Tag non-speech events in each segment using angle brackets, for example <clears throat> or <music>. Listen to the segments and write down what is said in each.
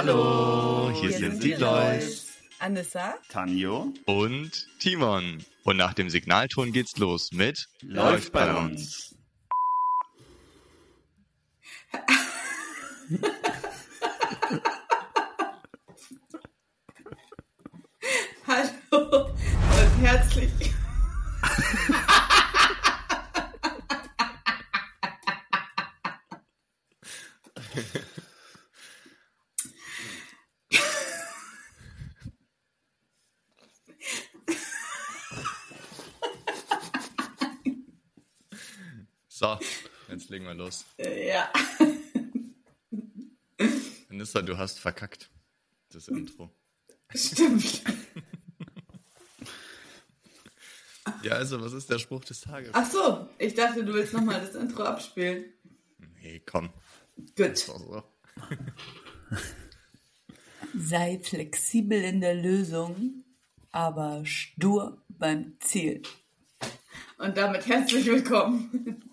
Hallo, hier, hier sind die Lois. Anissa, Tanjo und Timon. Und nach dem Signalton geht's los mit Läuft bei uns. <laughs> Hallo und herzlich. So, wir los. Ja. <laughs> Anissa, du hast verkackt. Das Intro. Stimmt. <laughs> Ja, also, was ist der Spruch des Tages? Ach so, ich dachte, du willst nochmal das Intro abspielen. Nee, komm. Gut. So. <laughs> Sei flexibel in der Lösung, aber stur beim Ziel. Und damit herzlich willkommen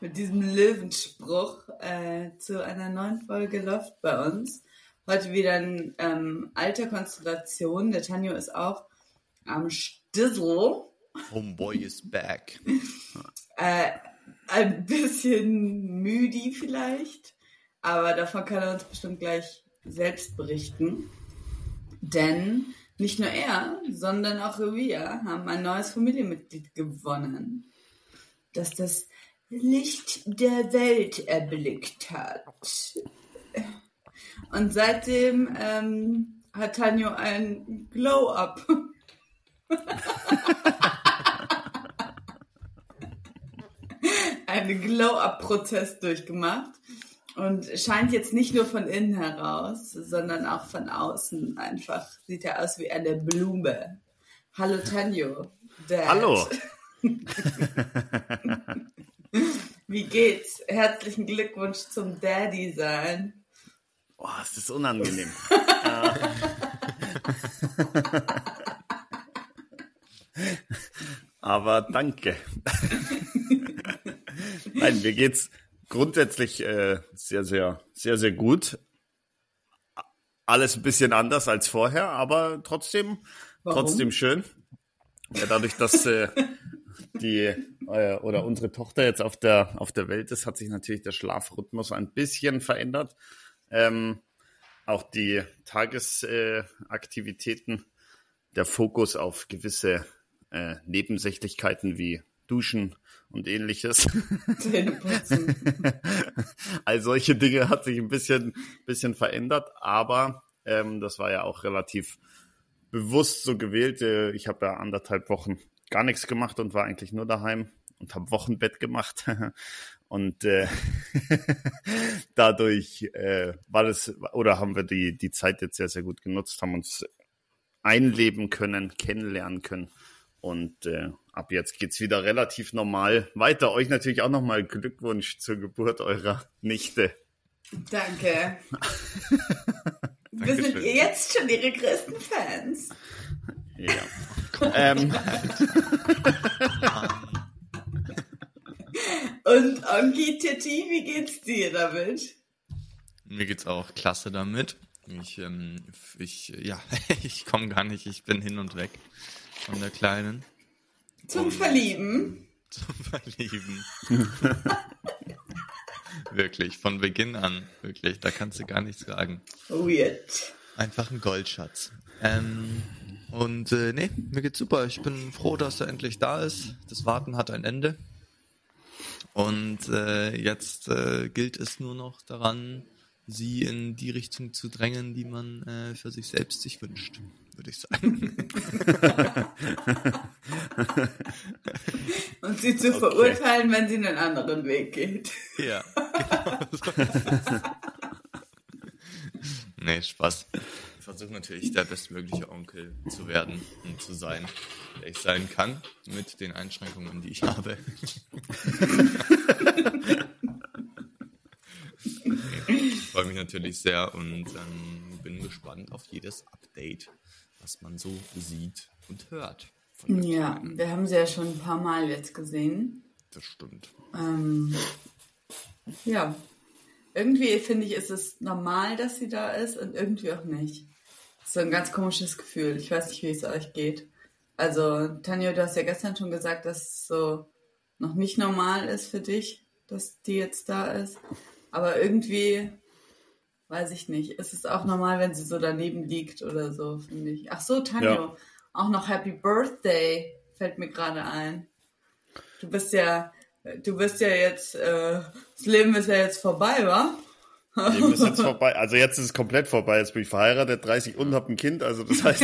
mit diesem Löwenspruch äh, zu einer neuen Folge Läuft bei uns. Heute wieder in ähm, alter Konstellation. Der Tanjo ist auch am Stissel. Homeboy is back. <laughs> Äh, ein bisschen müde vielleicht, aber davon kann er uns bestimmt gleich selbst berichten. Denn nicht nur er, sondern auch wir haben ein neues Familienmitglied gewonnen, das das Licht der Welt erblickt hat. Und seitdem ähm, hat Tanjo ein Glow-Up. einen Glow-Up-Prozess durchgemacht und scheint jetzt nicht nur von innen heraus, sondern auch von außen einfach. Sieht er aus wie eine Blume. Hallo Tanjo. Dad. Hallo. <laughs> Wie geht's? Herzlichen Glückwunsch zum Daddy sein. Boah, es ist unangenehm. <laughs> Aber danke. Nein, mir geht's grundsätzlich äh, sehr, sehr, sehr, sehr gut. Alles ein bisschen anders als vorher, aber trotzdem, Warum? trotzdem schön. Ja, dadurch, dass äh, die äh, oder unsere Tochter jetzt auf der auf der Welt ist, hat sich natürlich der Schlafrhythmus ein bisschen verändert. Ähm, auch die Tagesaktivitäten, äh, der Fokus auf gewisse äh, Nebensächlichkeiten wie Duschen und ähnliches. <laughs> All solche Dinge hat sich ein bisschen, bisschen verändert, aber ähm, das war ja auch relativ bewusst so gewählt. Äh, Ich habe ja anderthalb Wochen gar nichts gemacht und war eigentlich nur daheim und habe Wochenbett gemacht. <laughs> Und äh, <laughs> dadurch äh, war das, oder haben wir die, die Zeit jetzt sehr, sehr gut genutzt, haben uns einleben können, kennenlernen können. Und äh, ab jetzt geht's wieder relativ normal weiter. Euch natürlich auch nochmal Glückwunsch zur Geburt eurer Nichte. Danke. <laughs> Wir sind jetzt schon ihre größten Fans. Ja. Ähm, Und Onki Titi, wie geht's dir damit? Mir geht's auch klasse damit. Ich, ähm, ich, ja, <laughs> ich komme gar nicht, ich bin hin und weg von der Kleinen Zum Und- Verlieben. zum Verlieben. <laughs> wirklich, von Beginn an, wirklich, da kannst du gar nichts sagen. Weird. Einfach ein Goldschatz. Ähm, und äh, nee, mir geht's super. Ich bin froh, dass er endlich da ist. Das Warten hat ein Ende. Und äh, jetzt äh, gilt es nur noch daran, sie in die Richtung zu drängen, die man äh, für sich selbst sich wünscht, würde ich sagen. <laughs> Und sie zu verurteilen, wenn sie einen anderen Weg geht. ja, genau. <laughs> so <laughs> nee, Spaß. Ich versuche natürlich der bestmögliche Onkel zu werden und zu sein, der ich sein kann, mit den Einschränkungen, die ich habe. Ich freue mich natürlich sehr und ähm, bin gespannt auf jedes Update, was man so sieht und hört. Ja, Kleinen. wir haben sie ja schon ein paar Mal jetzt gesehen. Das stimmt. Ähm, ja, irgendwie finde ich, ist es normal, dass sie da ist und irgendwie auch nicht. So ein ganz komisches Gefühl. Ich weiß nicht, wie es euch geht. Also, Tanja, du hast ja gestern schon gesagt, dass es so noch nicht normal ist für dich, dass die jetzt da ist. Aber irgendwie, weiß ich nicht, ist es auch normal, wenn sie so daneben liegt oder so, finde ich. Ach so, Tanja, Ja. auch noch Happy Birthday fällt mir gerade ein. Du bist ja, du bist ja jetzt, äh, das Leben ist ja jetzt vorbei, wa? Leben ist jetzt vorbei. Also jetzt ist es komplett vorbei. Jetzt bin ich verheiratet, 30 und habe ein Kind. Also das heißt,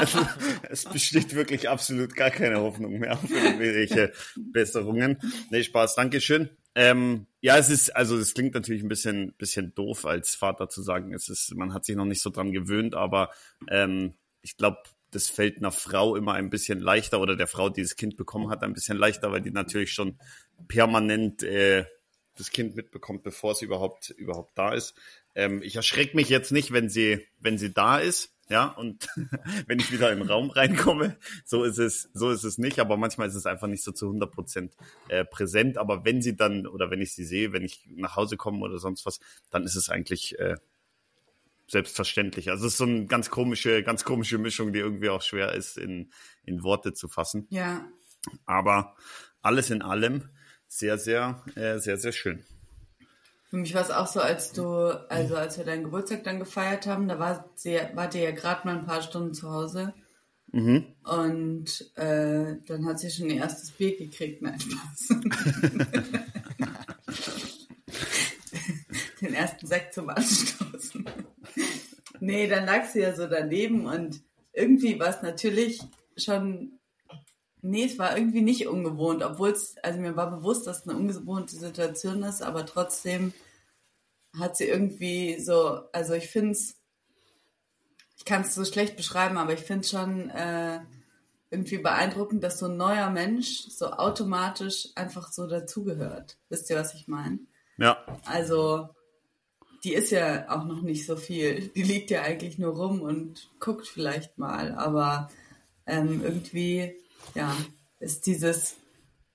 es, <laughs> es besteht wirklich absolut gar keine Hoffnung mehr auf irgendwelche Besserungen. Nee, Spaß, Dankeschön. Ähm, ja, es ist, also es klingt natürlich ein bisschen, bisschen doof als Vater zu sagen, es ist, man hat sich noch nicht so dran gewöhnt, aber ähm, ich glaube, das fällt einer Frau immer ein bisschen leichter oder der Frau, die das Kind bekommen hat, ein bisschen leichter, weil die natürlich schon permanent äh, das Kind mitbekommt, bevor sie überhaupt überhaupt da ist. Ähm, ich erschrecke mich jetzt nicht, wenn sie wenn sie da ist, ja, und <laughs> wenn ich wieder in den Raum reinkomme, so ist es so ist es nicht. Aber manchmal ist es einfach nicht so zu 100 Prozent äh, präsent. Aber wenn sie dann oder wenn ich sie sehe, wenn ich nach Hause komme oder sonst was, dann ist es eigentlich äh, selbstverständlich. Also es ist so eine ganz komische ganz komische Mischung, die irgendwie auch schwer ist in in Worte zu fassen. Ja, Aber alles in allem sehr, sehr, äh, sehr, sehr schön. Für mich war es auch so, als du, also als wir deinen Geburtstag dann gefeiert haben, da war sie, wart ihr ja gerade mal ein paar Stunden zu Hause. Mhm. Und äh, dann hat sie schon ihr erstes Bier gekriegt. Nein, Spaß. <laughs> Den ersten Sekt zum Anstoßen. nee, dann lag sie ja so daneben und irgendwie war es natürlich schon. Nee, es war irgendwie nicht ungewohnt, obwohl es, also mir war bewusst, dass es eine ungewohnte Situation ist, aber trotzdem hat sie irgendwie so, also ich finde es, ich kann es so schlecht beschreiben, aber ich finde es schon äh, irgendwie beeindruckend, dass so ein neuer Mensch so automatisch einfach so dazugehört. Wisst ihr, was ich meine? Ja, Also, die ist ja auch noch nicht so viel. Die liegt ja eigentlich nur rum und guckt vielleicht mal, aber ähm, irgendwie, ja, ist dieses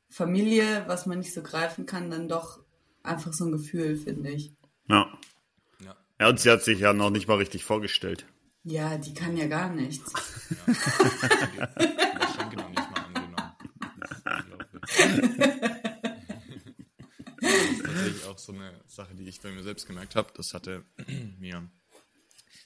Familie, was man nicht so greifen kann, dann doch einfach so ein Gefühl, finde ich. ja. Ja. Ja, und sie hat sich ja noch nicht mal richtig vorgestellt. Ja, die kann ja gar nichts. Geschenke noch nicht mal angenommen. Das ist unglaublich. Das ist tatsächlich auch so eine Sache, die ich bei mir selbst gemerkt habe. Das hatte mir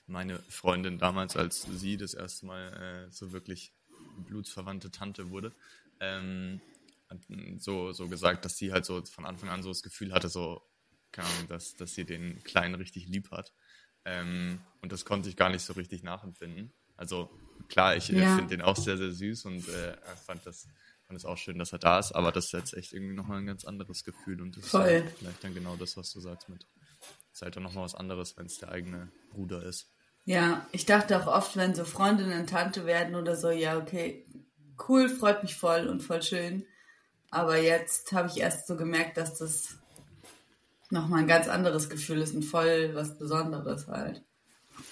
meine Freundin damals, als sie das erste Mal äh, so wirklich blutsverwandte Tante wurde, ähm, hat so, so gesagt, dass sie halt so von Anfang an so das Gefühl hatte, so, Ahnung, dass, dass sie den Kleinen richtig lieb hat. Ähm, und das konnte ich gar nicht so richtig nachempfinden. Also klar, ich Ja. finde den auch sehr, sehr süß und äh, fand das fand es auch schön, dass er da ist, aber das ist jetzt echt irgendwie nochmal ein ganz anderes Gefühl und das Voll. ist halt vielleicht dann genau das, was du sagst mit. Ist halt dann nochmal was anderes, wenn es der eigene Bruder ist. Ja, ich dachte auch oft, wenn so Freundinnen Tante werden oder so, ja, okay, cool, freut mich voll und voll schön. Aber jetzt habe ich erst so gemerkt, dass das nochmal ein ganz anderes Gefühl ist und voll was Besonderes halt.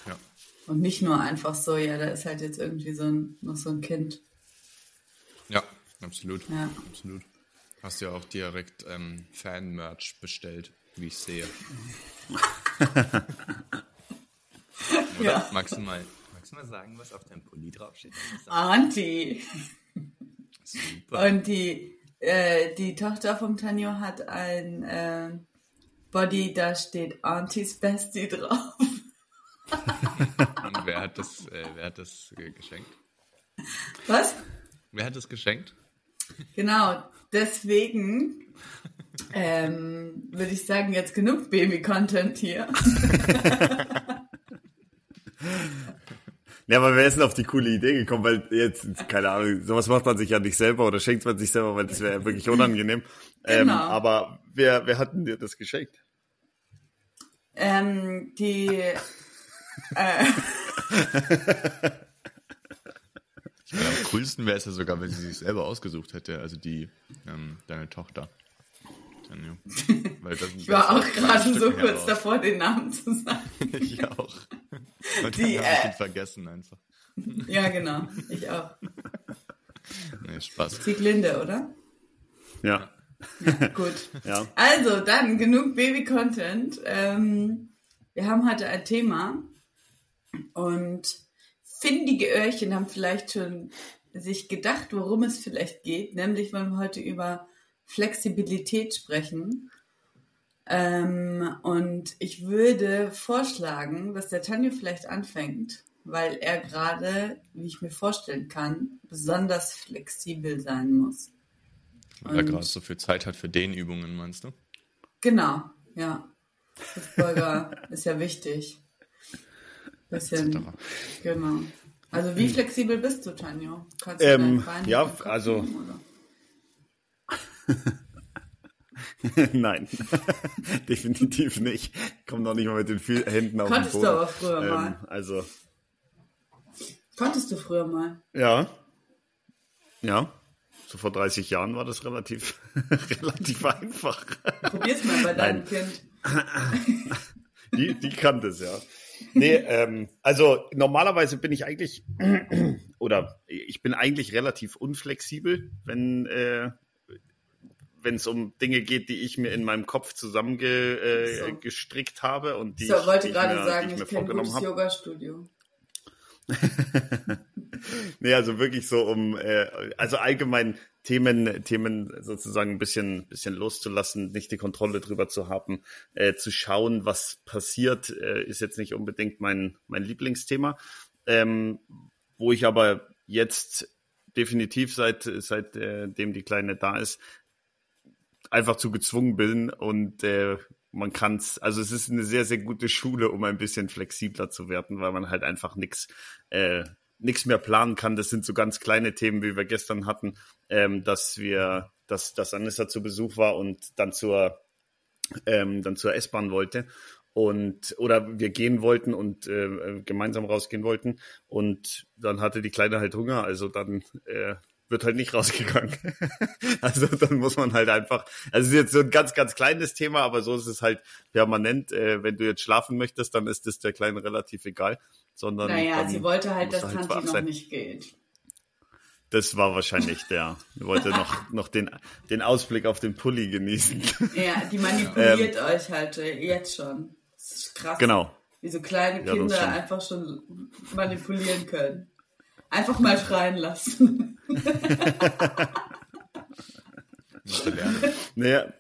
Ja. Und nicht nur einfach so, ja, da ist halt jetzt irgendwie so ein, noch so ein Kind. Ja, absolut. Ja. Absolut. Hast ja auch direkt ähm, Fan-Merch bestellt, wie ich sehe. <laughs> Oder? Ja. Magst du mal, magst du mal sagen, was auf deinem Pulli draufsteht? Auntie. Super. Und die, äh, die Tochter vom Tanjo hat ein äh, Body, da steht Aunties Bestie drauf. Und wer hat das, äh, wer hat das geschenkt? Was? Wer hat das geschenkt? Genau, deswegen ähm, würde ich sagen, jetzt genug Baby-Content hier. <laughs> <laughs> Ja, aber wer ist denn auf die coole Idee gekommen? Weil jetzt, keine Ahnung, sowas macht man sich ja nicht selber oder schenkt man sich selber, weil das wäre ja wirklich unangenehm. <laughs> Ähm, Genau. aber wer, wer hat denn dir das geschenkt? Ähm, die, äh, <laughs> Ich glaube, am coolsten wäre es ja sogar, wenn sie sich selber ausgesucht hätte, also die, ähm, deine Tochter. Dann, ja. Weil das, ich war auch gerade so kurz davor, den Namen zu sagen. ich auch. Die, habe ich äh, ihn vergessen einfach. <laughs> Ja, genau, ich auch. <laughs> Nee, Spaß. Sieglinde, oder? Ja. Ja, gut. <laughs> Ja. Also, dann genug Baby-Content. Ähm, wir haben heute ein Thema und findige Öhrchen haben vielleicht schon sich gedacht, worum es vielleicht geht. Nämlich wollen wir heute über Flexibilität sprechen. Ähm, und ich würde vorschlagen, dass der Tanjo vielleicht anfängt, weil er gerade, wie ich mir vorstellen kann, besonders flexibel sein muss. Weil er gerade so viel Zeit hat für den Übungen, meinst du? Genau, ja. Hüftbeuger <laughs> ist ja wichtig. Bisschen, genau. Also wie flexibel bist du, Tanjo? Kannst du Ähm, dein Bein ja, also-? <laughs> <laughs> Nein, <laughs> definitiv nicht. Komm doch nicht mal mit den Händen auf Konntest den du Boden. aber früher mal. Also, Konntest du früher mal? ja. Ja. So vor 30 Jahren war das relativ, <laughs> relativ einfach. Probier's mal bei deinem Nein. Kind. Die, die kann das, ja. Nee, ähm, also normalerweise bin ich eigentlich, <clears throat> oder ich bin eigentlich relativ unflexibel, wenn äh, wenn es um Dinge geht, die ich mir in meinem Kopf zusammengestrickt äh, So. habe und die so, ich, wollte die gerade ich mir, sagen, die ich ich kenne vorgenommen habe. Yoga-Studio. <laughs> Nee, also wirklich so um, äh, also allgemein Themen, Themen sozusagen ein bisschen, bisschen loszulassen, nicht die Kontrolle drüber zu haben, äh, zu schauen, was passiert, äh, ist jetzt nicht unbedingt mein, mein Lieblingsthema. Ähm, wo ich aber jetzt definitiv seit, seit äh, dem die Kleine da ist, einfach zu gezwungen bin und äh, man kann's, also es ist eine sehr, sehr gute Schule, um ein bisschen flexibler zu werden, weil man halt einfach nichts äh, nix mehr planen kann. Das sind so ganz kleine Themen, wie wir gestern hatten, ähm, dass wir, dass, dass Anissa zu Besuch war und dann zur, ähm, dann zur S-Bahn wollte und oder wir gehen wollten und äh, gemeinsam rausgehen wollten und dann hatte die Kleine halt Hunger, also dann äh, wird halt nicht rausgegangen. <laughs> also dann muss man halt einfach, also es ist jetzt so ein ganz, ganz kleines Thema, aber so ist es halt permanent. Äh, wenn du jetzt schlafen möchtest, dann ist es der Kleinen relativ egal, sondern Naja, sie wollte halt, dass halt Tanti noch nicht geht. Das war wahrscheinlich der. Ich wollte noch, <laughs> noch den, den Ausblick auf den Pulli genießen. Ja, die <laughs> manipuliert euch halt äh, jetzt schon. Das ist krass. Ähm. genau. Wie so kleine Ja, Kinder schon. einfach schon manipulieren können. Einfach mal schreien lassen. <laughs> Naja,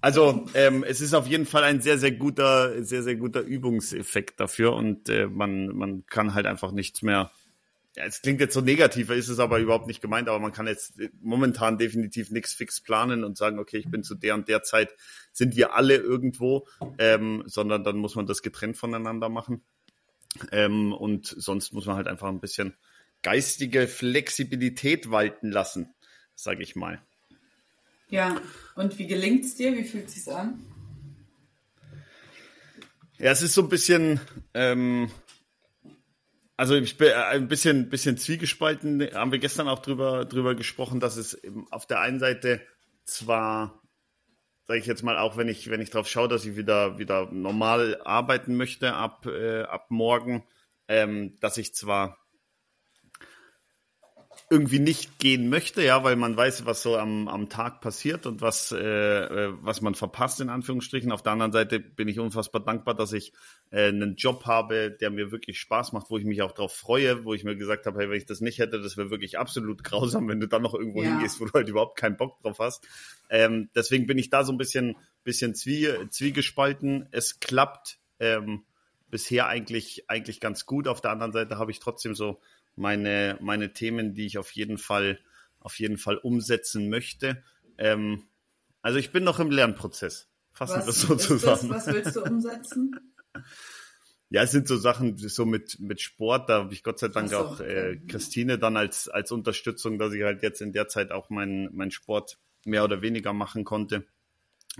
also ähm, es ist auf jeden Fall ein sehr, sehr guter, sehr, sehr guter Übungseffekt dafür und äh, man, man kann halt einfach nichts mehr. Ja, es klingt jetzt so negativ, ist es aber überhaupt nicht gemeint, aber man kann jetzt momentan definitiv nichts fix planen und sagen, okay, ich bin zu der und der Zeit, sind wir alle irgendwo, ähm, sondern dann muss man das getrennt voneinander machen. Ähm, und sonst muss man halt einfach ein bisschen geistige Flexibilität walten lassen, sage ich mal. Ja, und wie gelingt's dir? Wie fühlt sich's an? Ja, es ist so ein bisschen, ähm, also ich bin äh, ein bisschen, bisschen zwiegespalten. Haben wir gestern auch drüber, drüber gesprochen, dass es auf der einen Seite zwar, sage ich jetzt mal, auch wenn ich, wenn ich drauf schaue, dass ich wieder, wieder normal arbeiten möchte ab, äh, ab morgen, ähm, dass ich zwar irgendwie nicht gehen möchte, ja, weil man weiß, was so am, am Tag passiert und was, äh, äh, was man verpasst, in Anführungsstrichen. Auf der anderen Seite bin ich unfassbar dankbar, dass ich äh, einen Job habe, der mir wirklich Spaß macht, wo ich mich auch drauf freue, wo ich mir gesagt habe, hey, wenn ich das nicht hätte, das wäre wirklich absolut <laughs> grausam, wenn du dann noch irgendwo Ja. hingehst, wo du halt überhaupt keinen Bock drauf hast. Ähm, deswegen bin ich da so ein bisschen, bisschen zwie, zwiegespalten. Es klappt ähm, bisher eigentlich, eigentlich ganz gut. Auf der anderen Seite habe ich trotzdem so meine, meine Themen, die ich auf jeden Fall, auf jeden Fall umsetzen möchte. Ähm, also ich bin noch im Lernprozess. Fassen wir Was es so ist zusammen. das? Was willst du umsetzen? <laughs> Ja, es sind so Sachen, so mit, mit Sport, da habe ich Gott sei Dank so, auch äh. Christine dann als, als Unterstützung, dass ich halt jetzt in der Zeit auch meinen mein Sport mehr oder weniger machen konnte.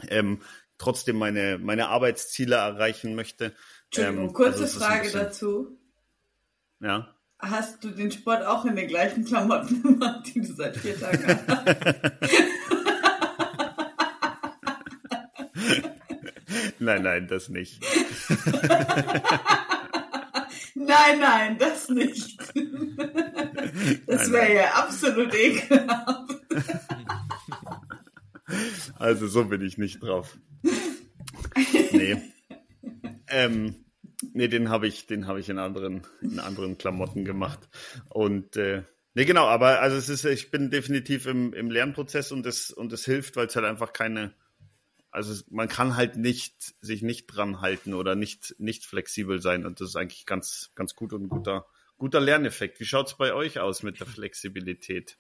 Ähm, trotzdem meine, meine Arbeitsziele erreichen möchte. Entschuldigung, Ähm, kurze also Frage bisschen- dazu. Ja. Hast du den Sport auch in den gleichen Klamotten <laughs> gemacht, die du seit vier Tagen hast? <laughs> Nein, nein, das nicht. <laughs> Nein, nein, das nicht. Das wäre ja absolut ekelhaft. Also so bin ich nicht drauf. Nee. Ähm, nee, den habe ich, den habe ich in anderen, in anderen Klamotten gemacht. Und äh, nee, genau, aber also es ist, ich bin definitiv im, im Lernprozess und das, und das hilft, weil es halt einfach keine, also man kann halt nicht sich nicht dran halten oder nicht, nicht flexibel sein. Und das ist eigentlich ganz, ganz gut und ein guter, guter Lerneffekt. Wie schaut es bei euch aus mit der Flexibilität?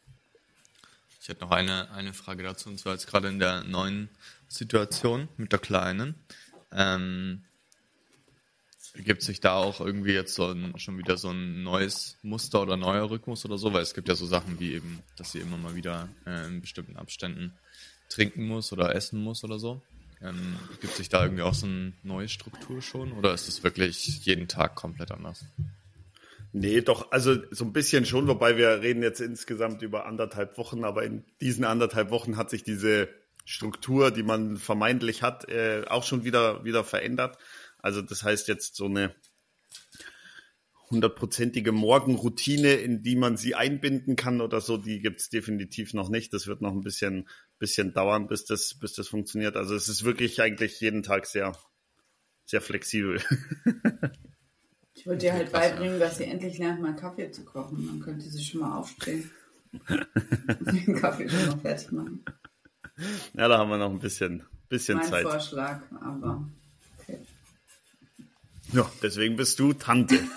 Ich hätte noch eine, eine Frage dazu, und zwar jetzt gerade in der neuen Situation mit der Kleinen. Ähm, Gibt sich da auch irgendwie jetzt so ein, schon wieder so ein neues Muster oder neuer Rhythmus oder so? Weil es gibt ja so Sachen wie eben, dass sie immer mal wieder äh, in bestimmten Abständen trinken muss oder essen muss oder so. Ähm, gibt sich da irgendwie auch so eine neue Struktur schon oder ist es wirklich jeden Tag komplett anders? Nee, doch, also so ein bisschen schon, wobei wir reden jetzt insgesamt über anderthalb Wochen, aber in diesen anderthalb Wochen hat sich diese Struktur, die man vermeintlich hat, äh, auch schon wieder, wieder verändert. Also das heißt jetzt so eine hundertprozentige Morgenroutine, in die man sie einbinden kann oder so, die gibt's definitiv noch nicht. Das wird noch ein bisschen, bisschen dauern, bis das, bis das funktioniert. Also es ist wirklich eigentlich jeden Tag sehr, sehr flexibel. <laughs> Ich wollte dir halt beibringen, dass sie endlich lernt, mal Kaffee zu kochen. Dann könnte sie schon mal aufstehen. den <laughs> <laughs> Kaffee schon mal fertig machen. Ja, da haben wir noch ein bisschen, bisschen mein Zeit. Vorschlag, aber. Ja, deswegen bist du Tante. <laughs>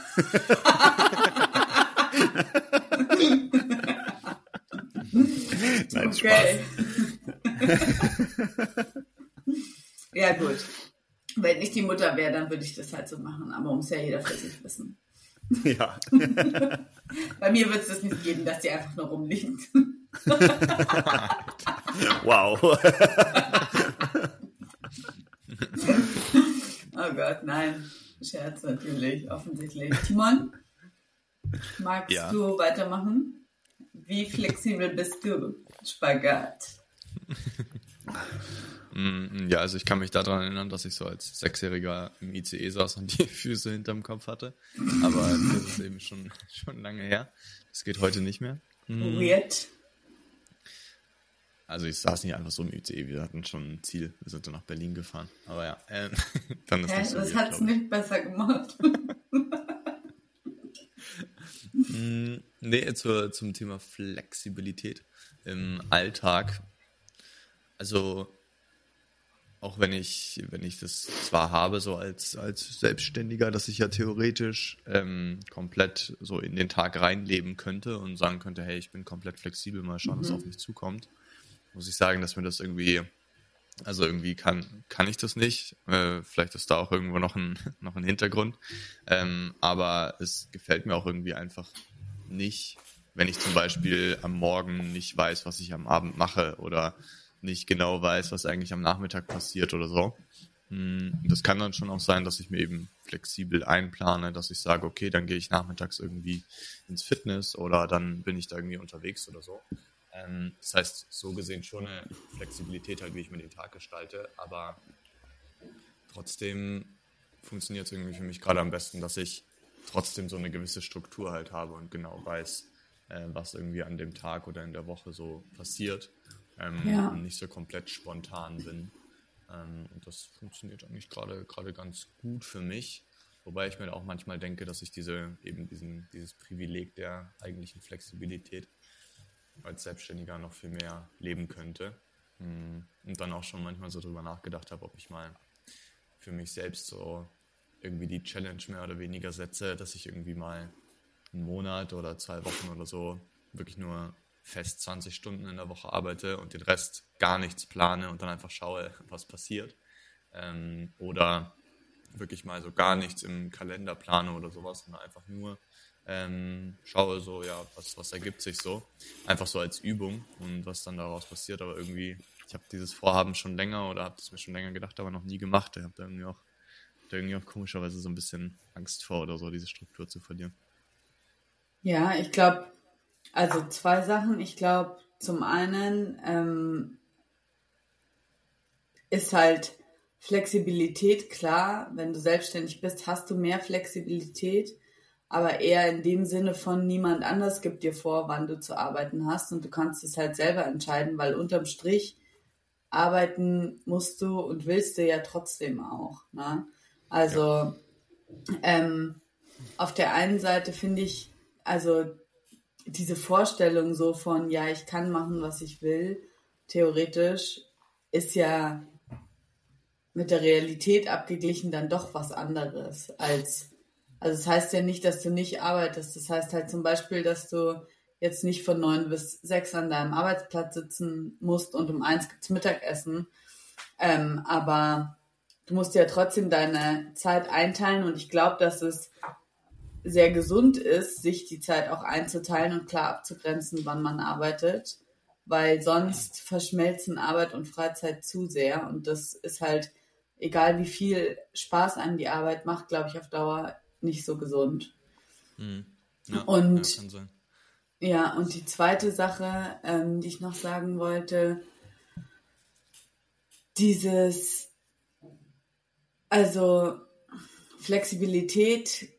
Nein, Okay. <laughs> ja, gut. Wenn ich die Mutter wäre, dann würde ich das halt so machen. Aber muss ja jeder für sich wissen. <laughs> Ja. Bei mir wird es das nicht geben, dass die einfach nur rumliegt. Wow. Oh Gott, nein. Scherz natürlich, offensichtlich. Timon, magst Ja. du weitermachen? Wie flexibel bist du? Spagat. Mm, Ja, also ich kann mich daran erinnern, dass ich so als Sechsjähriger im ICE saß und <laughs> die Füße hinterm Kopf hatte. Aber das ist eben schon, schon lange her. Das geht heute nicht mehr. Mm, Weird. Also ich saß nicht einfach so im ICE, wir hatten schon ein Ziel. Wir sind dann nach Berlin gefahren. Aber ja, ähm, <laughs> dann ist Hä? nicht so das weird, hat's glaub ich. nicht besser gemacht. Mm, Nee, zur, zum Thema Flexibilität im Alltag. Also auch wenn ich, wenn ich das zwar habe, so als, als Selbstständiger, dass ich ja theoretisch ähm, komplett so in den Tag reinleben könnte und sagen könnte, hey, ich bin komplett flexibel, mal schauen, was auf mich zukommt, muss ich sagen, dass mir das irgendwie, also irgendwie kann, kann ich das nicht. Äh, vielleicht ist da auch irgendwo noch ein, <laughs> noch ein Hintergrund. Ähm, aber es gefällt mir auch irgendwie einfach nicht, wenn ich zum Beispiel am Morgen nicht weiß, was ich am Abend mache oder nicht genau weiß, was eigentlich am Nachmittag passiert oder so. Mm, Das kann dann schon auch sein, dass ich mir eben flexibel einplane, dass ich sage, okay, dann gehe ich nachmittags irgendwie ins Fitness oder dann bin ich da irgendwie unterwegs oder so. Ähm, Das heißt, so gesehen schon eine Flexibilität halt, wie ich mir den Tag gestalte, aber trotzdem funktioniert es irgendwie für mich gerade am besten, dass ich trotzdem so eine gewisse Struktur halt habe und genau weiß, äh, was irgendwie an dem Tag oder in der Woche so passiert ähm, Ja. und nicht so komplett spontan bin. Ähm, und das funktioniert eigentlich gerade gerade ganz gut für mich. Wobei ich mir auch manchmal denke, dass ich diese eben diesen, dieses Privileg der eigentlichen Flexibilität als Selbstständiger noch viel mehr leben könnte. Mm, Und dann auch schon manchmal so drüber nachgedacht habe, ob ich mal für mich selbst so irgendwie die Challenge mehr oder weniger setze, dass ich irgendwie mal einen Monat oder zwei Wochen oder so wirklich nur fest 20 Stunden in der Woche arbeite und den Rest gar nichts plane und dann einfach schaue, <laughs> was passiert. Ähm, oder wirklich mal so gar nichts im Kalender plane oder sowas, sondern einfach nur ähm, schaue so, ja, was, was ergibt sich so. Einfach so als Übung und was dann daraus passiert. Aber irgendwie, ich habe dieses Vorhaben schon länger oder habe es mir schon länger gedacht, aber noch nie gemacht. Ich habe da irgendwie auch, irgendwie auch komischerweise so ein bisschen Angst vor oder so, diese Struktur zu verlieren. Ja, ich glaube, also zwei Sachen. Ich glaube, zum einen ähm, ist halt Flexibilität klar. Wenn du selbstständig bist, hast du mehr Flexibilität, aber eher in dem Sinne von niemand anders gibt dir vor, wann du zu arbeiten hast und du kannst es halt selber entscheiden, weil unterm Strich arbeiten musst du und willst du ja trotzdem auch. Ne? Also ähm, auf der einen Seite finde ich, also diese Vorstellung so von, ja, ich kann machen, was ich will, theoretisch, ist ja mit der Realität abgeglichen dann doch was anderes als, also das heißt ja nicht, dass du nicht arbeitest. Das heißt halt zum Beispiel, dass du jetzt nicht von neun bis sechs an deinem Arbeitsplatz sitzen musst und um eins gibt's Mittagessen. Ähm, aber du musst ja trotzdem deine Zeit einteilen und ich glaube, dass es sehr gesund ist, sich die Zeit auch einzuteilen und klar abzugrenzen, wann man arbeitet, weil sonst verschmelzen Arbeit und Freizeit zu sehr und das ist halt, egal wie viel Spaß einem die Arbeit macht, glaube ich, auf Dauer nicht so gesund. Mhm. Ja, Und- ja. Ja, und die zweite Sache, ähm, die ich noch sagen wollte, dieses, also Flexibilität,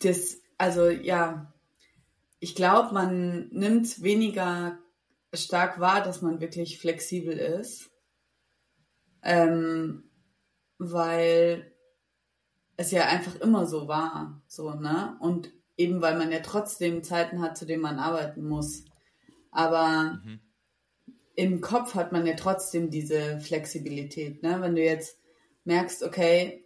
das, also ja, ich glaube, man nimmt weniger stark wahr, dass man wirklich flexibel ist, ähm, weil es ja einfach immer so war, so, ne? Und eben weil man ja trotzdem Zeiten hat, zu denen man arbeiten muss. Aber Mhm. im Kopf hat man ja trotzdem diese Flexibilität, ne? Wenn du jetzt merkst, okay,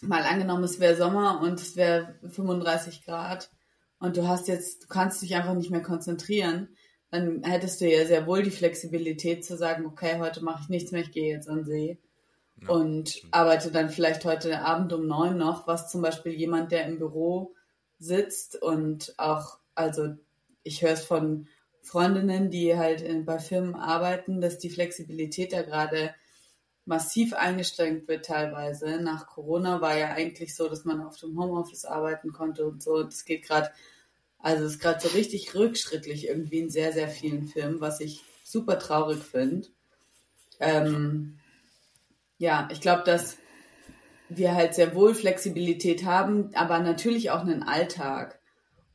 mal angenommen, es wäre Sommer und es wäre 35 Grad und du hast jetzt, du kannst dich einfach nicht mehr konzentrieren, dann hättest du ja sehr wohl die Flexibilität zu sagen, okay, heute mache ich nichts mehr, ich gehe jetzt an See Ja, und arbeite dann vielleicht heute Abend um neun noch, was zum Beispiel jemand, der im Büro sitzt und auch, also ich höre es von Freundinnen, die halt in, bei Firmen arbeiten, dass die Flexibilität da gerade massiv eingeschränkt wird teilweise. Nach Corona war ja eigentlich so, dass man auf dem Homeoffice arbeiten konnte und so. Das geht gerade, also es ist gerade so richtig rückschrittlich irgendwie in sehr, sehr vielen Firmen, was ich super traurig finde. Ähm, ja, ich glaube, dass wir halt sehr wohl Flexibilität haben, aber natürlich auch einen Alltag.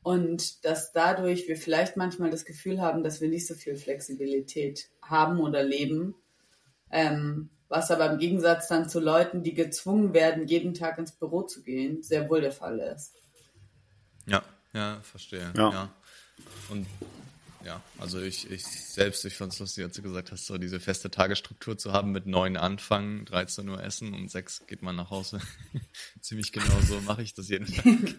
Und dass dadurch wir vielleicht manchmal das Gefühl haben, dass wir nicht so viel Flexibilität haben oder leben. Ähm, was aber im Gegensatz dann zu Leuten, die gezwungen werden, jeden Tag ins Büro zu gehen, sehr wohl der Fall ist. Ja, ja, verstehe. Ja. Ja. Und ja, also ich, ich selbst, ich fand es lustig, als du gesagt hast, so diese feste Tagesstruktur zu haben mit neun anfangen, 13 Uhr essen und sechs geht man nach Hause. <laughs> Ziemlich genau so mache ich das jeden Tag.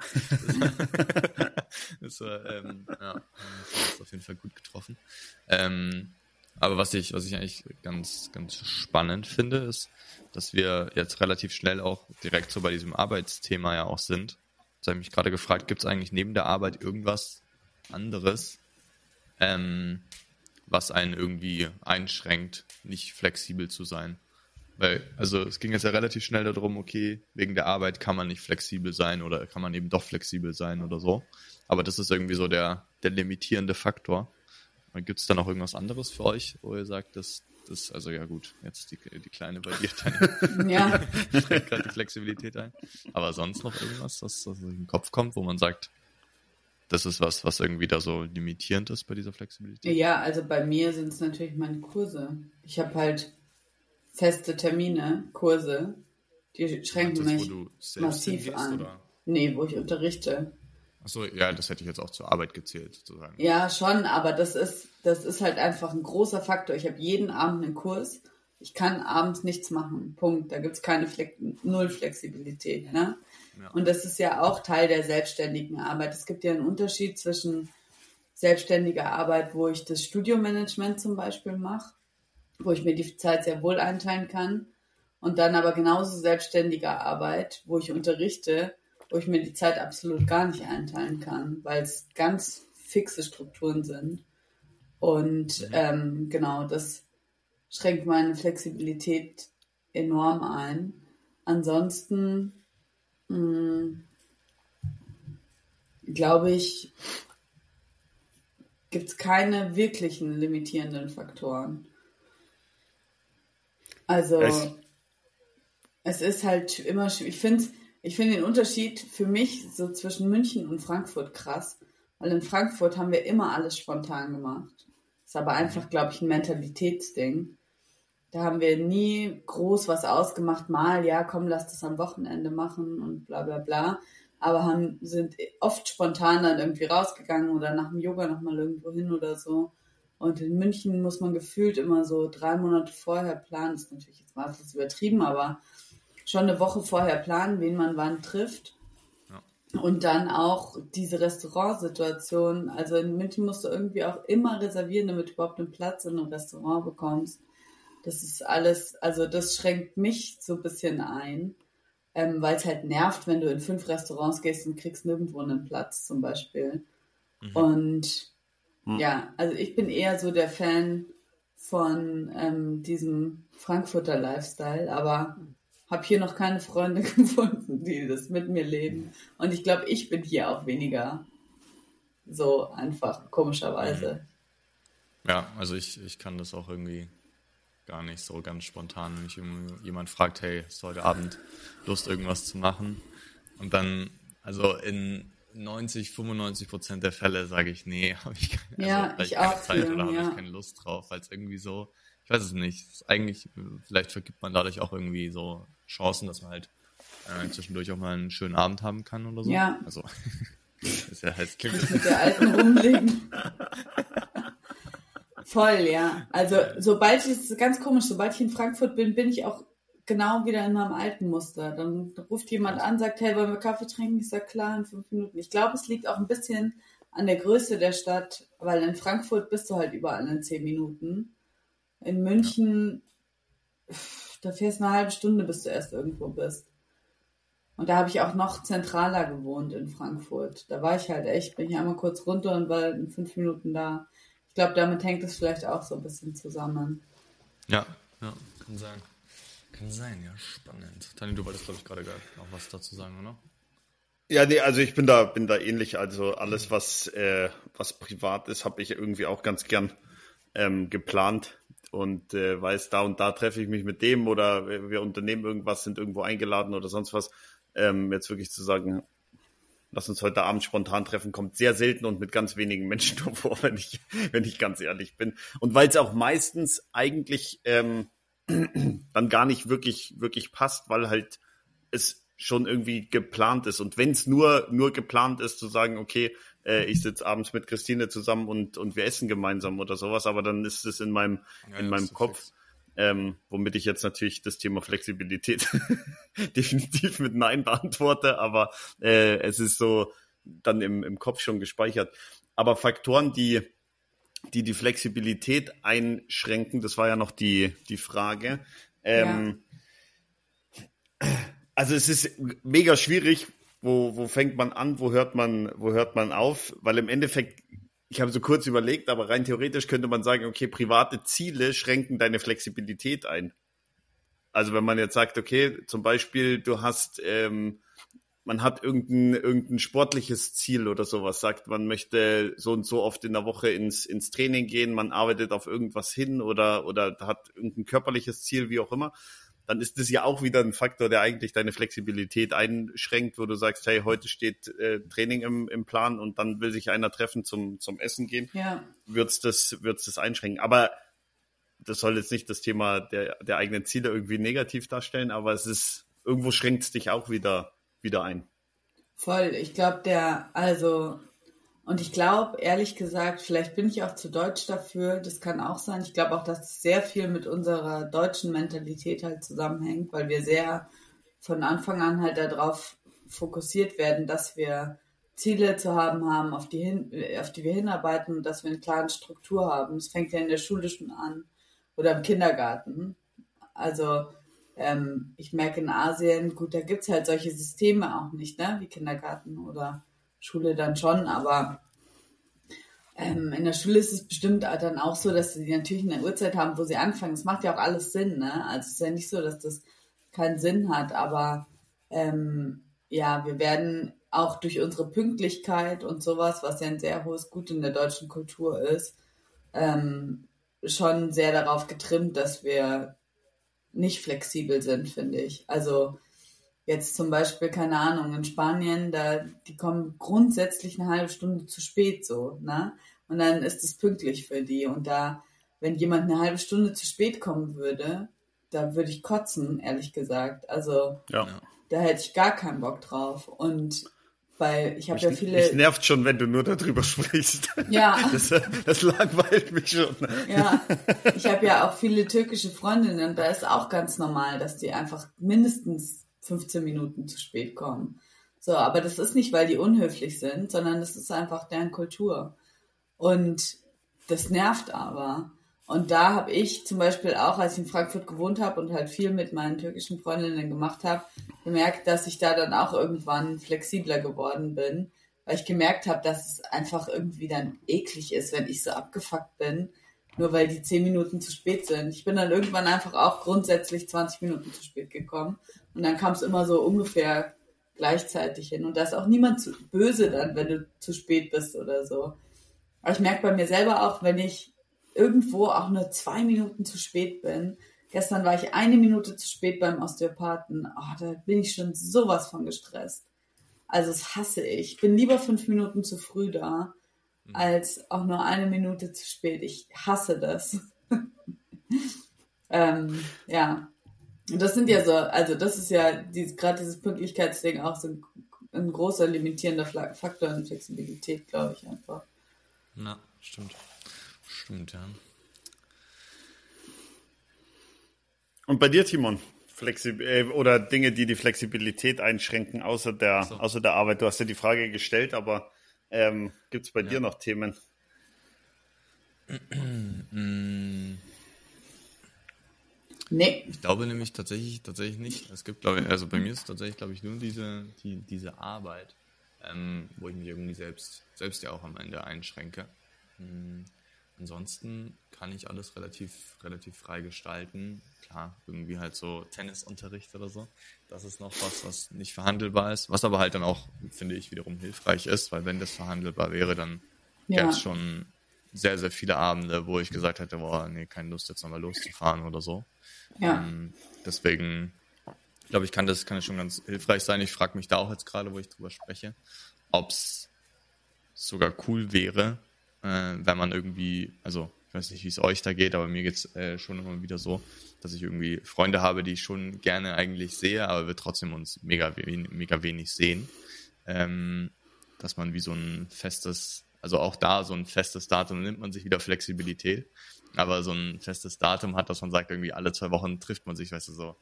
<laughs> das war, ähm, ja, das auf jeden Fall gut getroffen. Ähm, aber was ich, was ich eigentlich ganz, ganz spannend finde, ist, dass wir jetzt relativ schnell auch direkt so bei diesem Arbeitsthema ja auch sind. Jetzt habe ich mich gerade gefragt, gibt es eigentlich neben der Arbeit irgendwas anderes, ähm, was einen irgendwie einschränkt, nicht flexibel zu sein? Weil, also es ging jetzt ja relativ schnell darum, okay, wegen der Arbeit kann man nicht flexibel sein oder kann man eben doch flexibel sein oder so. Aber das ist irgendwie so der, der limitierende Faktor. Gibt es da noch irgendwas anderes für euch, wo ihr sagt, dass das, also ja gut, jetzt die, die Kleine bei dir dann <laughs> Ja, <laughs> schränkt gerade die Flexibilität ein. Aber sonst noch irgendwas, was, was in den Kopf kommt, wo man sagt, das ist was, was irgendwie da so limitierend ist bei dieser Flexibilität? ja, also bei mir sind es natürlich meine Kurse. Ich habe halt feste Termine, Kurse, die schränken mich massiv hingehst, an. Oder? Nee, wo ich unterrichte. Achso, ja, das hätte ich jetzt auch zur Arbeit gezählt, sozusagen. Ja, schon, aber das ist, das ist halt einfach ein großer Faktor. Ich habe jeden Abend einen Kurs. Ich kann abends nichts machen. Punkt. Da gibt's keine Flex null Flexibilität. Ne? Ja. Und das ist ja auch Teil der selbstständigen Arbeit. Es gibt ja einen Unterschied zwischen selbstständiger Arbeit, wo ich das Studiomanagement zum Beispiel mache, wo ich mir die Zeit sehr wohl einteilen kann. Und dann aber genauso selbstständiger Arbeit, wo ich unterrichte, wo ich mir die Zeit absolut gar nicht einteilen kann, weil es ganz fixe Strukturen sind. Und ähm, genau, das schränkt meine Flexibilität enorm ein. Ansonsten mh, glaube ich, gibt es keine wirklichen limitierenden Faktoren. Also Es- es ist halt immer, ich finde ich finde den Unterschied für mich so zwischen München und Frankfurt krass, weil in Frankfurt haben wir immer alles spontan gemacht. Ist aber einfach, glaube ich, ein Mentalitätsding. Da haben wir nie groß was ausgemacht, mal, ja, komm, lass das am Wochenende machen und bla bla bla. Aber haben, sind oft spontan dann irgendwie rausgegangen oder nach dem Yoga nochmal irgendwo hin oder so. Und in München muss man gefühlt immer so drei Monate vorher planen. Das ist natürlich jetzt mal etwas übertrieben, aber schon eine Woche vorher planen, wen man wann trifft. Und dann auch diese Restaurantsituation. Also in München musst du irgendwie auch immer reservieren, damit du überhaupt einen Platz in einem Restaurant bekommst. Das ist alles, also das schränkt mich so ein bisschen ein, ähm, weil es halt nervt, wenn du in fünf Restaurants gehst und kriegst nirgendwo einen Platz zum Beispiel. Mhm. Und mhm. ja, also ich bin eher so der Fan von ähm, diesem Frankfurter Lifestyle, aber habe hier noch keine Freunde <laughs> gefunden, die das mit mir leben. Und ich glaube, ich bin hier auch weniger so einfach, komischerweise. Ja, also ich, ich kann das auch irgendwie gar nicht so ganz spontan, wenn mich jemand fragt, hey, ist heute Abend Lust, irgendwas zu machen? Und dann, also in 90, 95 Prozent der Fälle sage ich, nee, <laughs> habe ich keine, ja, also, ich keine Zeit oder habe ja. ich keine Lust drauf, weil es irgendwie so, ich weiß es nicht, eigentlich, vielleicht vergibt man dadurch auch irgendwie so Chancen, dass man halt äh, zwischendurch auch mal einen schönen Abend haben kann oder so. Ja. Also, <laughs> ist ja halt, klingt das mit der alten rumlegen. <laughs> Voll, ja. Also sobald ich, das ist ganz komisch, sobald ich in Frankfurt bin, bin ich auch genau wieder in meinem alten Muster. Dann ruft jemand an, sagt, hey, wollen wir Kaffee trinken? Ich sage, klar, in fünf Minuten. Ich glaube, es liegt auch ein bisschen an der Größe der Stadt, weil in Frankfurt bist du halt überall in zehn Minuten. In München, da fährst du eine halbe Stunde, bis du erst irgendwo bist. Und da habe ich auch noch zentraler gewohnt in Frankfurt. Da war ich halt echt, bin ich einmal kurz runter und war in fünf Minuten da. Ich glaube, damit hängt es vielleicht auch so ein bisschen zusammen. Ja, ja, kann sein. Kann sein, ja, spannend. Tani, du wolltest, glaube ich, gerade noch was dazu sagen, oder? Ja, nee, also ich bin da, bin da ähnlich. Also alles, was, äh, was privat ist, habe ich irgendwie auch ganz gern ähm, geplant und äh, weiß, da und da treffe ich mich mit dem oder wir unternehmen irgendwas, sind irgendwo eingeladen oder sonst was. Ähm, jetzt wirklich zu sagen, lass uns heute Abend spontan treffen, kommt sehr selten und mit ganz wenigen Menschen <laughs> nur vor, wenn ich, wenn ich ganz ehrlich bin. Und weil es auch meistens eigentlich ähm, <clears throat> dann gar nicht wirklich, wirklich passt, weil halt es schon irgendwie geplant ist. Und wenn es nur, nur geplant ist, zu sagen, okay, äh, ich sitze abends mit Christine zusammen und, und wir essen gemeinsam oder sowas, aber dann ist es in meinem, ja, in meinem Kopf. Fix. Ähm, womit ich jetzt natürlich das Thema Flexibilität <laughs> definitiv mit Nein beantworte, aber äh, es ist so dann im, im Kopf schon gespeichert. Aber Faktoren, die, die die Flexibilität einschränken, das war ja noch die, die Frage. Ähm, ja. Also es ist mega schwierig, wo, wo fängt man an, wo hört man, wo hört man auf, weil im Endeffekt ich habe so kurz überlegt, aber rein theoretisch könnte man sagen, okay, private Ziele schränken deine Flexibilität ein. Also wenn man jetzt sagt, okay, zum Beispiel, du hast, ähm, man hat irgendein, irgendein sportliches Ziel oder sowas, sagt, man möchte so und so oft in der Woche ins, ins Training gehen, man arbeitet auf irgendwas hin oder, oder hat irgendein körperliches Ziel, wie auch immer dann ist das ja auch wieder ein Faktor, der eigentlich deine Flexibilität einschränkt, wo du sagst, hey, heute steht äh, Training im, im Plan und dann will sich einer treffen zum, zum Essen gehen, ja. wird's das, wird's das einschränken. Aber das soll jetzt nicht das Thema der, der eigenen Ziele irgendwie negativ darstellen, aber es ist, irgendwo schränkt es dich auch wieder, wieder ein. Voll. Ich glaube, der, also und ich glaube, ehrlich gesagt, vielleicht bin ich auch zu deutsch dafür. Das kann auch sein. Ich glaube auch, dass es sehr viel mit unserer deutschen Mentalität halt zusammenhängt, weil wir sehr von Anfang an halt darauf fokussiert werden, dass wir Ziele zu haben haben, auf die, hin, auf die wir hinarbeiten und dass wir eine klare Struktur haben. Es fängt ja in der Schule schon an oder im Kindergarten. Also ähm, ich merke in Asien, gut, da gibt es halt solche Systeme auch nicht, ne? wie Kindergarten oder Schule dann schon, aber ähm, in der Schule ist es bestimmt dann auch so, dass sie natürlich eine Uhrzeit haben, wo sie anfangen. Es macht ja auch alles Sinn, ne? Also es ist ja nicht so, dass das keinen Sinn hat, aber ähm, ja, wir werden auch durch unsere Pünktlichkeit und sowas, was ja ein sehr hohes Gut in der deutschen Kultur ist, ähm, schon sehr darauf getrimmt, dass wir nicht flexibel sind, finde ich. Also Jetzt zum Beispiel, keine Ahnung, in Spanien, da, die kommen grundsätzlich eine halbe Stunde zu spät so, ne? und dann ist es pünktlich für die. Und da, wenn jemand eine halbe Stunde zu spät kommen würde, da würde ich kotzen, ehrlich gesagt. Also Ja. da hätte ich gar keinen Bock drauf. Und weil ich habe ja Mich viele. nervt schon, wenn du nur darüber <laughs> sprichst. Ja. Das, das langweilt mich schon. Ja, ich habe ja auch viele türkische Freundinnen und da ist auch ganz normal, dass die einfach mindestens 15 Minuten zu spät kommen. So, aber das ist nicht, weil die unhöflich sind, sondern das ist einfach deren Kultur. Und das nervt aber. Und da habe ich zum Beispiel auch, als ich in Frankfurt gewohnt habe und halt viel mit meinen türkischen Freundinnen gemacht habe, gemerkt, dass ich da dann auch irgendwann flexibler geworden bin, weil ich gemerkt habe, dass es einfach irgendwie dann eklig ist, wenn ich so abgefuckt bin, nur weil die 10 Minuten zu spät sind. Ich bin dann irgendwann einfach auch grundsätzlich 20 Minuten zu spät gekommen und dann kam es immer so ungefähr gleichzeitig hin und da ist auch niemand zu böse dann, wenn du zu spät bist oder so. Aber ich merke bei mir selber auch, wenn ich irgendwo auch nur zwei Minuten zu spät bin. Gestern war ich eine Minute zu spät beim Osteopathen. Oh, da bin ich schon sowas von gestresst. Also das hasse ich. Ich bin lieber fünf Minuten zu früh da, als auch nur eine Minute zu spät. Ich hasse das. <laughs> ähm, ja. Und das sind ja so, also das ist ja die, gerade dieses Pünktlichkeitsding auch so ein, ein großer limitierender Faktor in Flexibilität, glaube ich einfach. Na, stimmt. Stimmt, ja. Und bei dir, Timon? Flexib äh, oder Dinge, die die Flexibilität einschränken, außer der, So. außer der Arbeit. Du hast ja die Frage gestellt, aber ähm, gibt es bei dir noch Themen? Nee, Ich glaube nämlich tatsächlich, tatsächlich nicht. Es gibt, glaube ich, also bei mir ist tatsächlich, glaube ich, nur diese, die, diese Arbeit, ähm, wo ich mich irgendwie selbst, selbst ja auch am Ende einschränke. Ansonsten kann ich alles relativ, relativ frei gestalten. Klar, irgendwie halt so Tennisunterricht oder so. Das ist noch was, was nicht verhandelbar ist, was aber halt dann auch, finde ich, wiederum hilfreich ist, weil wenn das verhandelbar wäre, dann Ja. gäbe es schon sehr, sehr viele Abende, wo ich gesagt hätte, boah, nee, keine Lust jetzt nochmal loszufahren oder so. ja. Ähm, deswegen glaube ich, kann das, kann das schon ganz hilfreich sein. Ich frage mich da auch jetzt gerade, wo ich drüber spreche, ob es sogar cool wäre, äh, wenn man irgendwie, also ich weiß nicht, wie es euch da geht, aber mir geht's äh, schon immer wieder so, dass ich irgendwie Freunde habe, die ich schon gerne eigentlich sehe, aber wir trotzdem uns mega, wen mega wenig sehen. Ähm, dass man wie so ein festes, also auch da so ein festes Datum, nimmt man sich wieder Flexibilität, aber so ein festes Datum hat, dass man sagt, irgendwie alle zwei Wochen trifft man sich, weißt du, so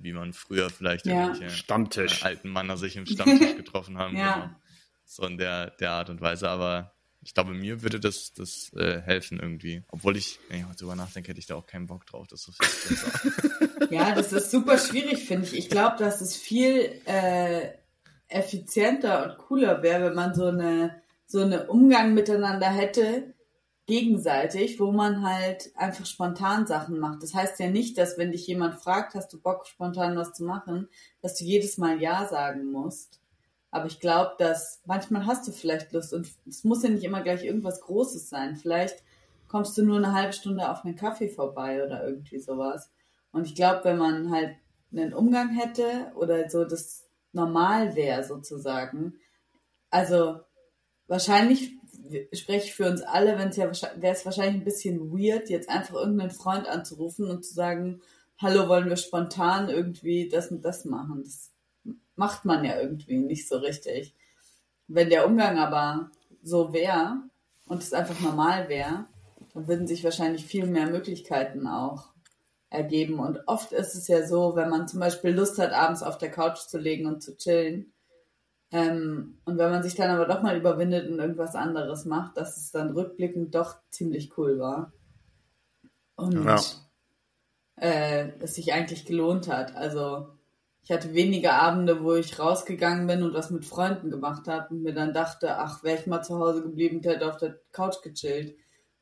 wie man früher vielleicht Ja. irgendwelche Stammtisch. alten Männer sich im Stammtisch <laughs> getroffen haben. Ja. Genau. So in der, der Art und Weise, aber ich glaube, mir würde das, das äh, helfen irgendwie. Obwohl ich, wenn ich drüber nachdenke, hätte ich da auch keinen Bock drauf, das so. <laughs> Ja, das ist super schwierig, finde ich. Ich glaube, dass es viel äh, effizienter und cooler wäre, wenn man so eine so eine Umgang miteinander hätte, gegenseitig, wo man halt einfach spontan Sachen macht. Das heißt ja nicht, dass wenn dich jemand fragt, hast du Bock, spontan was zu machen, dass du jedes Mal Ja sagen musst. Aber ich glaube, dass manchmal hast du vielleicht Lust und es muss ja nicht immer gleich irgendwas Großes sein. Vielleicht kommst du nur eine halbe Stunde auf einen Kaffee vorbei oder irgendwie sowas. Und ich glaube, wenn man halt einen Umgang hätte oder so das normal wäre sozusagen, also wahrscheinlich spreche ich für uns alle, wenn es ja wäre es wahrscheinlich ein bisschen weird, jetzt einfach irgendeinen Freund anzurufen und zu sagen, hallo, wollen wir spontan irgendwie das und das machen. Das macht man ja irgendwie nicht so richtig. Wenn der Umgang aber so wäre und es einfach normal wäre, dann würden sich wahrscheinlich viel mehr Möglichkeiten auch ergeben. Und oft ist es ja so, wenn man zum Beispiel Lust hat, abends auf der Couch zu legen und zu chillen, ähm, und wenn man sich dann aber doch mal überwindet und irgendwas anderes macht, dass es dann rückblickend doch ziemlich cool war. Und Ja. äh, es sich eigentlich gelohnt hat. Also ich hatte wenige Abende, wo ich rausgegangen bin und was mit Freunden gemacht habe und mir dann dachte, ach, wäre ich mal zu Hause geblieben, hätte auf der Couch gechillt.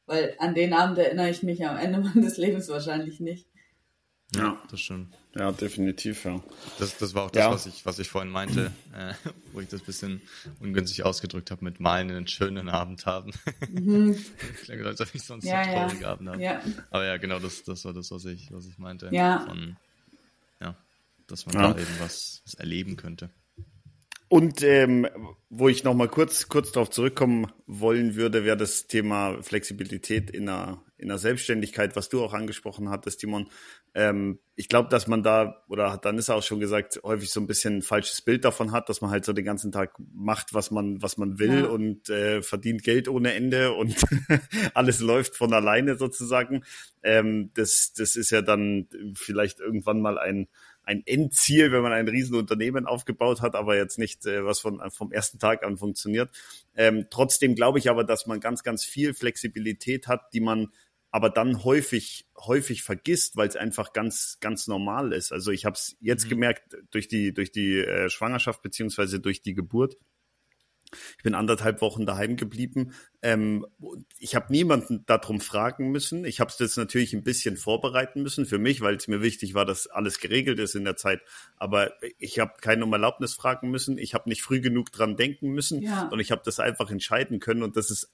Weil an den Abend erinnere ich mich am Ende <laughs> meines Lebens wahrscheinlich nicht. Ja. das stimmt. Ja, definitiv, ja. Das, das war auch das, Ja. was, ich, was ich vorhin meinte, äh, wo ich das bisschen ungünstig ausgedrückt habe mit malen einen schönen Abend haben. <laughs> Klingt, als ob ich sonst Mhm. Ja, einen ja. traurigen Abend habe. Ja. Aber ja, genau, das, das war das, was ich, was ich meinte. Ja. Von, ja, dass man Ja. da eben was, was erleben könnte. Und ähm, wo ich nochmal kurz, kurz darauf zurückkommen wollen würde, wäre das Thema Flexibilität in der, in der Selbstständigkeit, was du auch angesprochen hattest, Timon. Ähm, ich glaube, dass man da, oder hat dann ist auch schon gesagt, häufig so ein bisschen ein falsches Bild davon hat, dass man halt so den ganzen Tag macht, was man, was man will ja. und äh, verdient Geld ohne Ende und <laughs> alles läuft von alleine sozusagen. Ähm, das, das ist ja dann vielleicht irgendwann mal ein ein Endziel, wenn man ein Riesenunternehmen aufgebaut hat, aber jetzt nicht, äh, was von, vom ersten Tag an funktioniert. Ähm, trotzdem glaube ich aber, dass man ganz, ganz viel Flexibilität hat, die man aber dann häufig, häufig vergisst, weil es einfach ganz, ganz normal ist. Also ich habe es jetzt mhm. gemerkt durch die, durch die äh, Schwangerschaft beziehungsweise durch die Geburt ich bin anderthalb Wochen daheim geblieben. Ähm, ich habe niemanden darum fragen müssen. Ich habe es jetzt natürlich ein bisschen vorbereiten müssen für mich, weil es mir wichtig war, dass alles geregelt ist in der Zeit. Aber ich habe keine um Erlaubnis fragen müssen. Ich habe nicht früh genug dran denken müssen. Ja. Und ich habe das einfach entscheiden können. Und das ist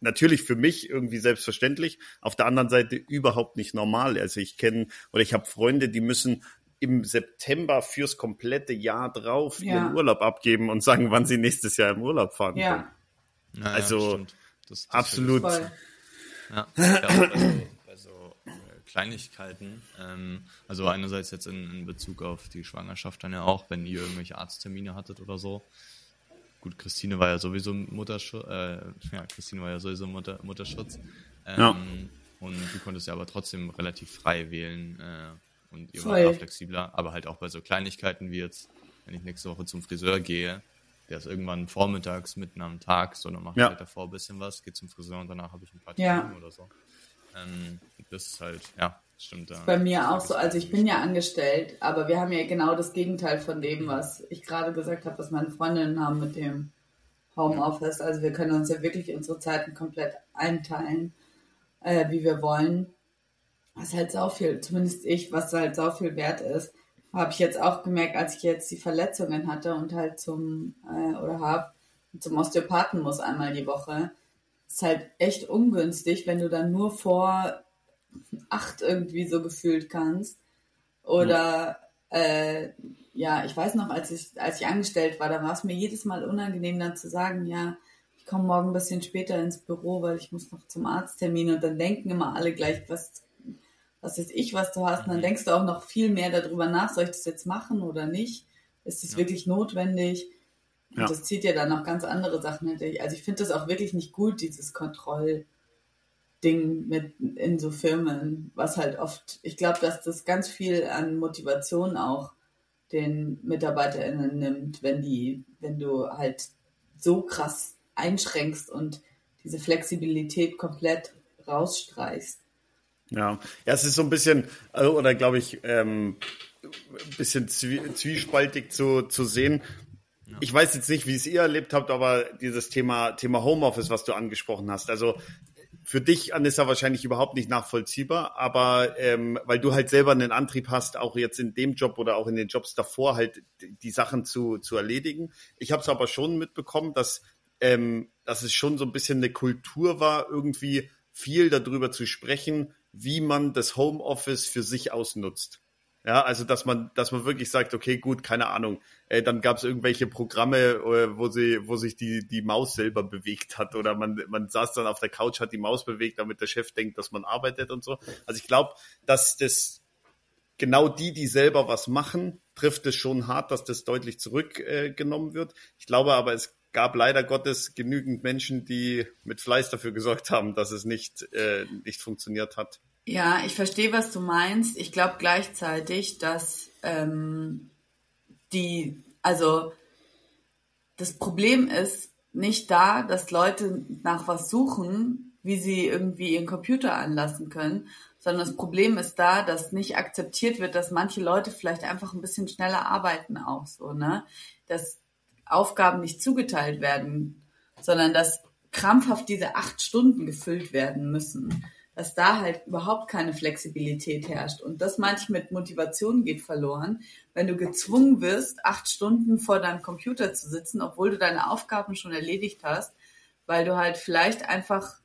natürlich für mich irgendwie selbstverständlich. Auf der anderen Seite überhaupt nicht normal. Also ich kenne oder ich habe Freunde, die müssen im September fürs komplette Jahr drauf ja. ihren Urlaub abgeben und sagen, wann sie nächstes Jahr im Urlaub fahren ja. können. Ja, also das, das absolut. Ja, ja also bei so äh, Kleinigkeiten, ähm, also einerseits jetzt in, in, Bezug auf die Schwangerschaft dann ja auch, wenn ihr irgendwelche Arzttermine hattet oder so. Gut, Christine war ja sowieso Mutterschutz, äh, ja, Christine war ja sowieso Mutter, Mutterschutz. Ähm, ja. Und du konntest ja aber trotzdem relativ frei wählen, äh, und ihr Voll. wart flexibler, aber halt auch bei so Kleinigkeiten wie jetzt, wenn ich nächste Woche zum Friseur gehe, der ist irgendwann vormittags, mitten am Tag, so dann mache ich ja. halt davor ein bisschen was, gehe zum Friseur und danach habe ich ein paar Termine ja. oder so. Ähm, das ist halt, ja, stimmt. Bei mir auch so, also ich bin ja angestellt, aber wir haben ja genau das Gegenteil von dem, was ich gerade gesagt habe, was meine Freundinnen haben mit dem Homeoffice. Also wir können uns ja wirklich unsere Zeiten komplett einteilen, äh, wie wir wollen was halt sau viel, zumindest ich, was halt sau viel wert ist, habe ich jetzt auch gemerkt, als ich jetzt die Verletzungen hatte und halt zum, äh, oder habe, zum Osteopathen muss einmal die Woche. Ist halt echt ungünstig, wenn du dann nur vor acht irgendwie so gefühlt kannst. Oder, mhm. äh, ja, ich weiß noch, als ich, als ich angestellt war, da war es mir jedes Mal unangenehm, dann zu sagen, ja, ich komme morgen ein bisschen später ins Büro, weil ich muss noch zum Arzttermin und dann denken immer alle gleich, was was weiß ich, was du hast. Und dann mhm. denkst du auch noch viel mehr darüber nach, soll ich das jetzt machen oder nicht? Ist es ja. wirklich notwendig? Und ja. das zieht ja dann noch ganz andere Sachen hinter. Also ich finde das auch wirklich nicht gut, dieses Kontrollding mit in so Firmen, was halt oft, ich glaube, dass das ganz viel an Motivation auch den MitarbeiterInnen nimmt, wenn die, wenn du halt so krass einschränkst und diese Flexibilität komplett rausstreichst. Ja, ja, es ist so ein bisschen, äh, oder glaube ich, ähm, ein bisschen zwiespaltig zu, zu sehen. Ja. Ich weiß jetzt nicht, wie es ihr erlebt habt, aber dieses Thema, Thema Homeoffice, was du angesprochen hast. Also für dich, Anissa, wahrscheinlich überhaupt nicht nachvollziehbar, aber ähm, weil du halt selber einen Antrieb hast, auch jetzt in dem Job oder auch in den Jobs davor halt die Sachen zu, zu erledigen. Ich habe es aber schon mitbekommen, dass, ähm, dass es schon so ein bisschen eine Kultur war, irgendwie viel darüber zu sprechen, wie man das Homeoffice für sich ausnutzt. Ja, also dass man, dass man wirklich sagt, okay, gut, keine Ahnung. Äh, dann gab es irgendwelche Programme, äh, wo sie, wo sich die die Maus selber bewegt hat oder man man saß dann auf der Couch, hat die Maus bewegt, damit der Chef denkt, dass man arbeitet und so. Also ich glaube, dass das genau die, die selber was machen, trifft es schon hart, dass das deutlich zurückgenommen äh, wird. Ich glaube aber, es gab leider Gottes genügend Menschen, die mit Fleiß dafür gesorgt haben, dass es nicht, äh, nicht funktioniert hat. Ja, ich verstehe, was du meinst. Ich glaube gleichzeitig, dass ähm, die, also das Problem ist nicht da, dass Leute nach was suchen, wie sie irgendwie ihren Computer anlassen können, sondern das Problem ist da, dass nicht akzeptiert wird, dass manche Leute vielleicht einfach ein bisschen schneller arbeiten auch so, ne? Dass Aufgaben nicht zugeteilt werden, sondern dass krampfhaft diese acht Stunden gefüllt werden müssen. Dass da halt überhaupt keine Flexibilität herrscht. Und das manchmal mit Motivation geht verloren, wenn du gezwungen wirst, acht Stunden vor deinem Computer zu sitzen, obwohl du deine Aufgaben schon erledigt hast, weil du halt vielleicht einfach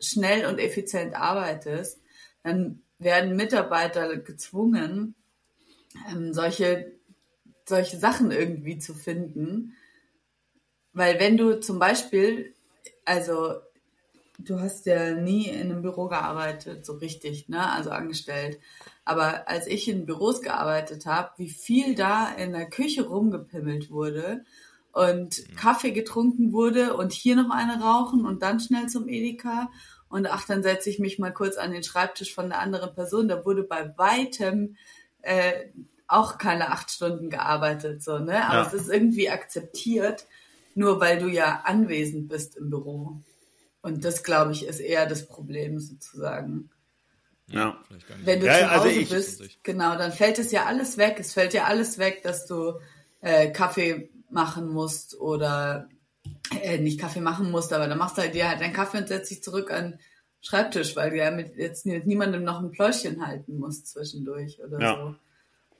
schnell und effizient arbeitest, dann werden Mitarbeiter gezwungen, ähm, solche solche Sachen irgendwie zu finden. Weil wenn du zum Beispiel, also du hast ja nie in einem Büro gearbeitet, so richtig, ne? Also angestellt. Aber als ich in Büros gearbeitet habe, wie viel da in der Küche rumgepimmelt wurde und Kaffee getrunken wurde und hier noch eine rauchen und dann schnell zum Edeka und ach, dann setze ich mich mal kurz an den Schreibtisch von der anderen Person. Da wurde bei weitem äh, auch keine acht Stunden gearbeitet, so, ne? Aber Ja. es ist irgendwie akzeptiert, nur weil du ja anwesend bist im Büro. Und das, glaube ich, ist eher das Problem sozusagen. Ja. Vielleicht gar nicht. Wenn du Ja, zu also Hause ich- bist, genau, dann fällt es ja alles weg. Es fällt ja alles weg, dass du äh, Kaffee machen musst oder äh, nicht Kaffee machen musst, aber dann machst du halt dir halt deinen Kaffee und setzt dich zurück an den Schreibtisch, weil du ja mit jetzt mit niemandem noch ein Pläuschen halten musst zwischendurch oder Ja. so.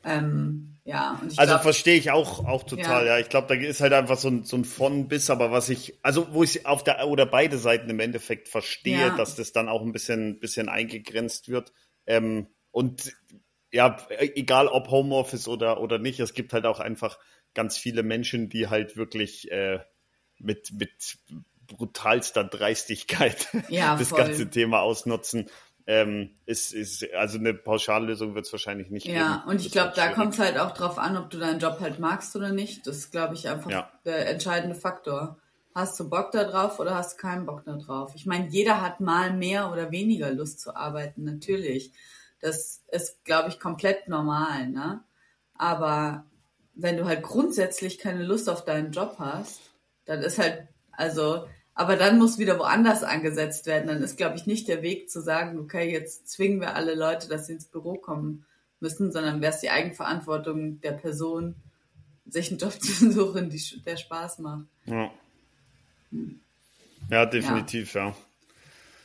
Ähm, ja, und ich Also verstehe ich auch, auch total, Ja. ja. Ich glaube, da ist halt einfach so ein, so ein von bis, aber was ich, also wo ich auf der oder beide Seiten im Endeffekt verstehe, Ja. dass das dann auch ein bisschen, bisschen eingegrenzt wird. Ähm, und ja, egal ob Homeoffice oder, oder nicht, es gibt halt auch einfach ganz viele Menschen, die halt wirklich äh, mit, mit brutalster Dreistigkeit Ja, <laughs> das voll. ganze Thema ausnutzen. Ähm, ist, ist, also eine Pauschallösung wird es wahrscheinlich nicht geben. Ja, und ich glaube, da kommt es halt auch drauf an, ob du deinen Job halt magst oder nicht. Das ist, glaube ich, einfach Ja. der entscheidende Faktor. Hast du Bock da drauf oder hast du keinen Bock da drauf? Ich meine, jeder hat mal mehr oder weniger Lust zu arbeiten, natürlich. Das ist, glaube ich, komplett normal, ne? Aber wenn du halt grundsätzlich keine Lust auf deinen Job hast, dann ist halt, also, aber dann muss wieder woanders angesetzt werden. Dann ist, glaube ich, nicht der Weg zu sagen, okay, jetzt zwingen wir alle Leute, dass sie ins Büro kommen müssen, sondern wäre es die Eigenverantwortung der Person, sich einen Job <laughs> zu suchen, die, der Spaß macht. Ja. Ja, definitiv, ja.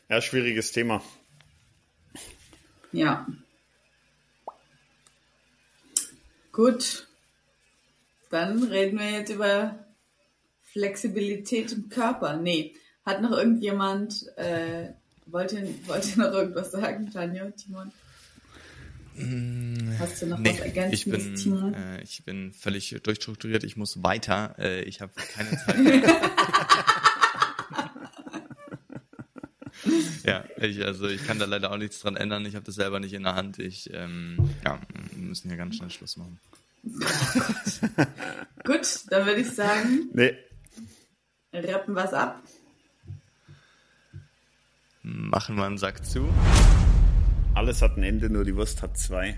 ja. schwieriges Thema. Ja. Gut. Dann reden wir jetzt über Flexibilität im Körper. Nee, hat noch irgendjemand, äh, wollt, ihr, wollt ihr noch irgendwas sagen, Tanja, Timon? Hast du noch was Nee, ich Ergänzendes, bin, Timon? äh, ich bin völlig durchstrukturiert. Ich muss weiter. Äh, ich habe keine Zeit mehr. <laughs> ja, ich, also ich kann da leider auch nichts dran ändern. Ich habe das selber nicht in der Hand. Ich, ähm, ja, wir müssen hier ganz schnell Schluss machen. <laughs> Gut, dann würde ich sagen, Nee, rappen was ab. Machen wir einen Sack zu. alles hat ein Ende, nur die Wurst hat zwei.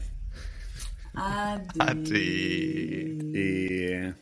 Ade. Ade. Eh.